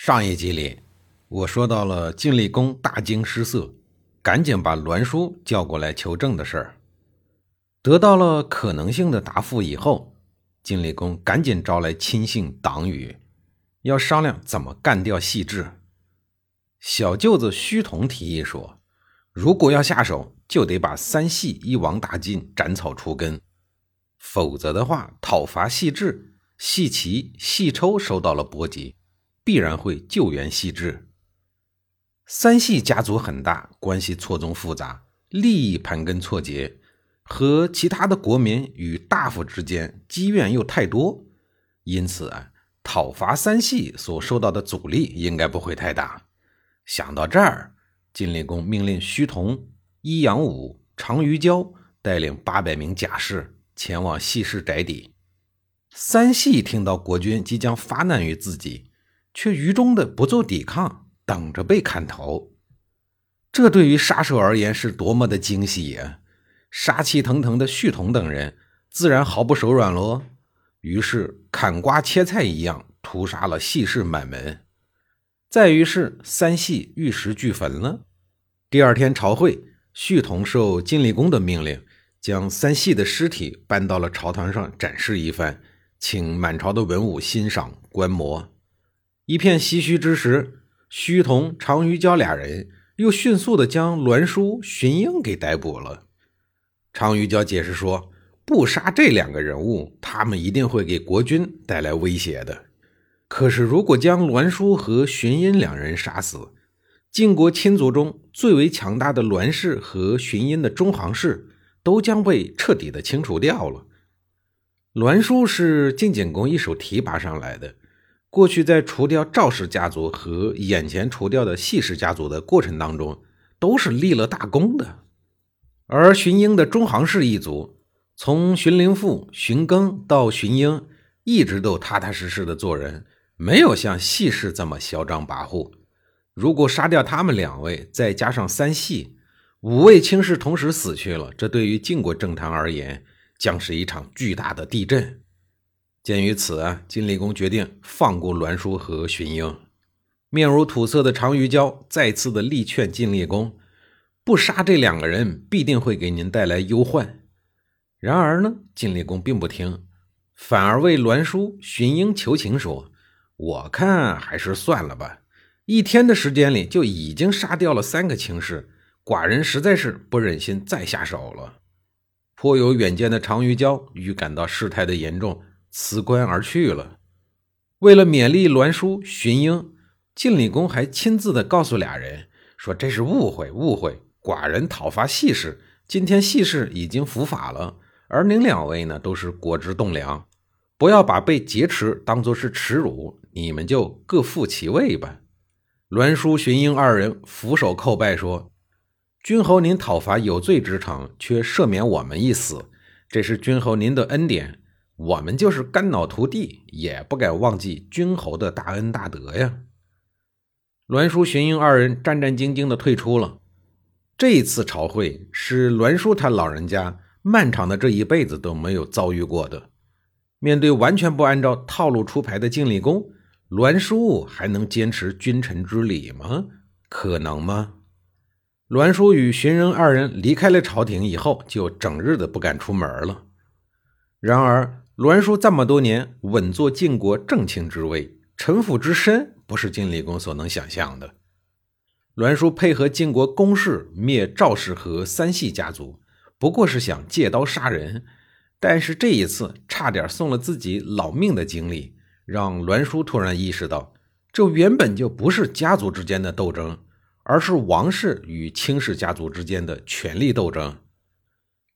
上一集里，我说到了晋厉公大惊失色，赶紧把栾书叫过来求证的事儿。得到了可能性的答复以后，晋厉公赶紧招来亲信党羽，要商量怎么干掉细致。小舅子胥童提议说：“如果要下手，就得把三系一网打尽，斩草除根；否则的话，讨伐细致，细齐、细抽受到了波及。”必然会救援细致。三系家族很大，关系错综复杂，利益盘根错节，和其他的国民与大夫之间积怨又太多，因此啊，讨伐三系所受到的阻力应该不会太大。想到这儿，晋厉公命令胥童、伊阳武、常于交带领八百名甲士前往西氏宅邸。三系听到国君即将发难于自己。却愚忠的不做抵抗，等着被砍头。这对于杀手而言是多么的惊喜呀！杀气腾腾的旭童等人自然毫不手软喽。于是砍瓜切菜一样屠杀了细氏满门。再于是三系玉石俱焚了。第二天朝会，旭童受晋厉公的命令，将三系的尸体搬到了朝堂上展示一番，请满朝的文武欣赏观摩。一片唏嘘之时，胥童、常于交俩人又迅速地将栾书、荀英给逮捕了。常于交解释说：“不杀这两个人物，他们一定会给国君带来威胁的。可是，如果将栾书和荀英两人杀死，晋国亲族中最为强大的栾氏和荀英的中行氏都将被彻底的清除掉了。栾书是晋景公一手提拔上来的。”过去在除掉赵氏家族和眼前除掉的细氏家族的过程当中，都是立了大功的。而荀英的中行氏一族，从荀林父、荀庚到荀英，一直都踏踏实实的做人，没有像细氏这么嚣张跋扈。如果杀掉他们两位，再加上三系，五位卿士同时死去了，这对于晋国政坛而言，将是一场巨大的地震。鉴于此啊，晋厉公决定放过栾书和荀英。面如土色的常于交再次的力劝晋厉公，不杀这两个人，必定会给您带来忧患。然而呢，晋厉公并不听，反而为栾书、荀英求情说：“我看还是算了吧。一天的时间里就已经杀掉了三个卿士，寡人实在是不忍心再下手了。”颇有远见的常于交预感到事态的严重。辞官而去了。为了勉励栾书、荀英，晋理公还亲自的告诉俩人说：“这是误会，误会。寡人讨伐细氏，今天细氏已经伏法了，而您两位呢，都是国之栋梁，不要把被劫持当作是耻辱，你们就各负其位吧。”栾书、荀英二人俯首叩拜说：“君侯您讨伐有罪之臣，却赦免我们一死，这是君侯您的恩典。”我们就是肝脑涂地，也不敢忘记君侯的大恩大德呀。栾书、荀英二人战战兢兢地退出了。这一次朝会是栾书他老人家漫长的这一辈子都没有遭遇过的。面对完全不按照套路出牌的晋厉公，栾书还能坚持君臣之礼吗？可能吗？栾书与荀英二人离开了朝廷以后，就整日的不敢出门了。然而，栾书这么多年稳坐晋国正卿之位，城府之深，不是晋厉公所能想象的。栾书配合晋国公室灭赵氏和三系家族，不过是想借刀杀人，但是这一次差点送了自己老命的经历，让栾书突然意识到，这原本就不是家族之间的斗争，而是王室与卿氏家族之间的权力斗争。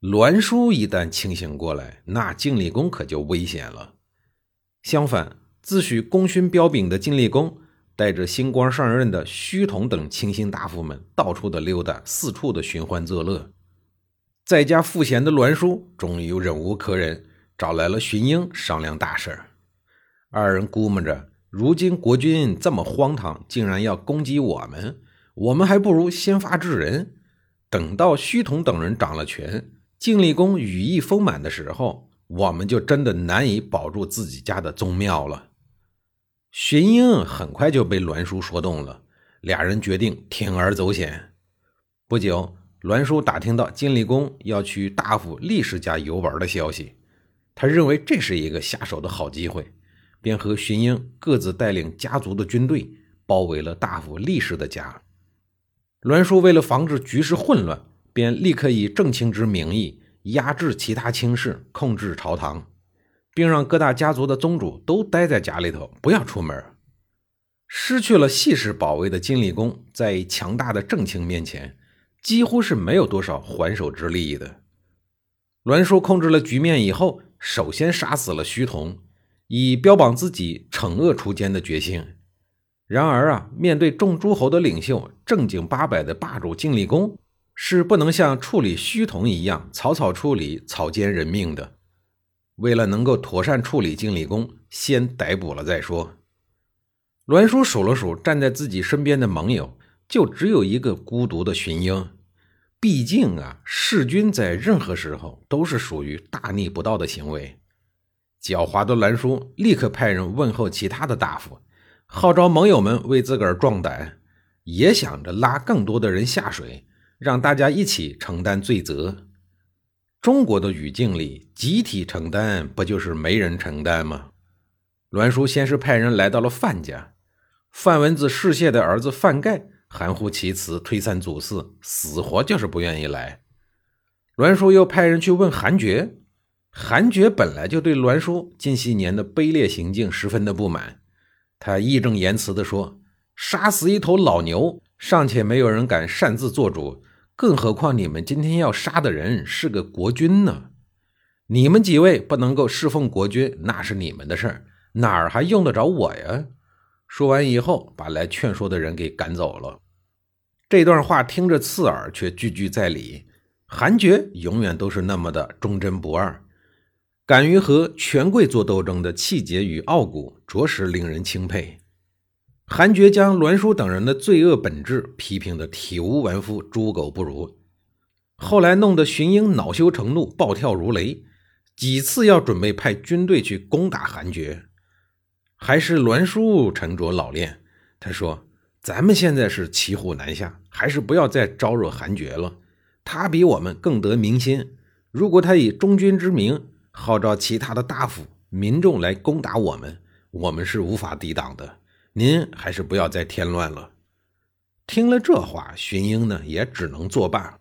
栾书一旦清醒过来，那晋厉公可就危险了。相反，自诩功勋彪炳的晋厉公，带着新官上任的胥统等亲信大夫们到处的溜达，四处的寻欢作乐。在家赋闲的栾书终于忍无可忍，找来了荀英商量大事儿二人估摸着，如今国君这么荒唐，竟然要攻击我们，我们还不如先发制人。等到胥统等人掌了权，晋厉公羽翼丰满的时候，我们就真的难以保住自己家的宗庙了。荀英很快就被栾书说动了，俩人决定铤而走险。不久，栾书打听到晋厉公要去大夫厉氏家游玩的消息，他认为这是一个下手的好机会，便和荀英各自带领家族的军队包围了大夫厉氏的家。栾叔为了防止局势混乱，便立刻以正卿之名义压制其他卿士，控制朝堂，并让各大家族的宗主都待在家里头，不要出门。失去了细氏保卫的晋厉公，在强大的正卿面前，几乎是没有多少还手之力的。栾书控制了局面以后，首先杀死了胥统，以标榜自己惩恶除奸的决心。然而啊，面对众诸侯的领袖，正经八百的霸主晋厉公，是不能像处理胥童一样草草处理、草菅人命的。为了能够妥善处理晋理公，先逮捕了再说。栾叔数了数站在自己身边的盟友，就只有一个孤独的荀英。毕竟啊，弑君在任何时候都是属于大逆不道的行为。狡猾的栾叔立刻派人问候其他的大夫。号召盟友们为自个儿壮胆，也想着拉更多的人下水，让大家一起承担罪责。中国的语境里，集体承担不就是没人承担吗？栾书先是派人来到了范家，范文子世谢的儿子范盖含糊其辞，推三阻四，死活就是不愿意来。栾书又派人去问韩厥，韩厥本来就对栾书近些年的卑劣行径十分的不满。他义正言辞地说：“杀死一头老牛，尚且没有人敢擅自做主，更何况你们今天要杀的人是个国君呢？你们几位不能够侍奉国君，那是你们的事儿，哪儿还用得着我呀？”说完以后，把来劝说的人给赶走了。这段话听着刺耳，却句句在理。韩厥永远都是那么的忠贞不二。敢于和权贵做斗争的气节与傲骨，着实令人钦佩。韩厥将栾书等人的罪恶本质批评得体无完肤，猪狗不如。后来弄得荀英恼羞成怒，暴跳如雷，几次要准备派军队去攻打韩厥。还是栾书沉着老练，他说：“咱们现在是骑虎难下，还是不要再招惹韩厥了。他比我们更得民心。如果他以忠君之名，”号召其他的大夫、民众来攻打我们，我们是无法抵挡的。您还是不要再添乱了。听了这话，荀英呢也只能作罢。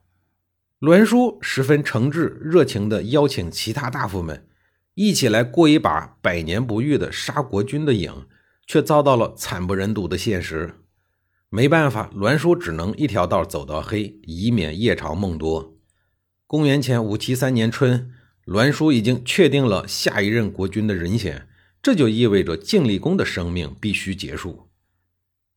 栾书十分诚挚、热情地邀请其他大夫们一起来过一把百年不遇的杀国君的瘾，却遭到了惨不忍睹的现实。没办法，栾书只能一条道走到黑，以免夜长梦多。公元前五七三年春。栾书已经确定了下一任国君的人选，这就意味着晋厉公的生命必须结束。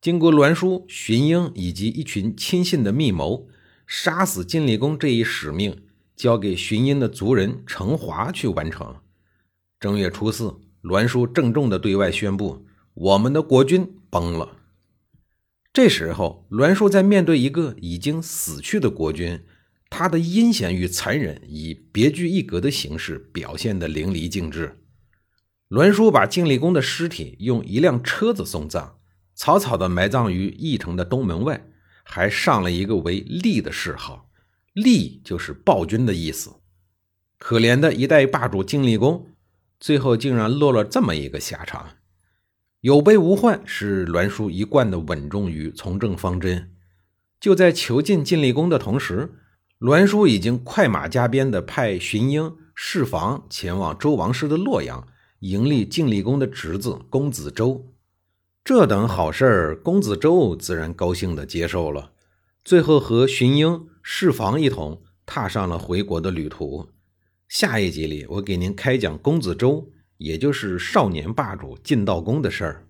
经过栾书、荀英以及一群亲信的密谋，杀死晋厉公这一使命交给荀英的族人程华去完成。正月初四，栾书郑重地对外宣布：“我们的国君崩了。”这时候，栾书在面对一个已经死去的国君。他的阴险与残忍以别具一格的形式表现得淋漓尽致。栾书把晋厉公的尸体用一辆车子送葬，草草地埋葬于义城的东门外，还上了一个为“厉”的谥号，“厉”就是暴君的意思。可怜的一代霸主晋厉公，最后竟然落了这么一个下场。有备无患是栾书一贯的稳重与从政方针。就在囚禁晋厉公的同时，栾书已经快马加鞭地派荀英、释防前往周王室的洛阳，盈利晋厉公的侄子公子周。这等好事儿，公子周自然高兴地接受了。最后和荀英、释防一同踏上了回国的旅途。下一集里，我给您开讲公子周，也就是少年霸主晋悼公的事儿。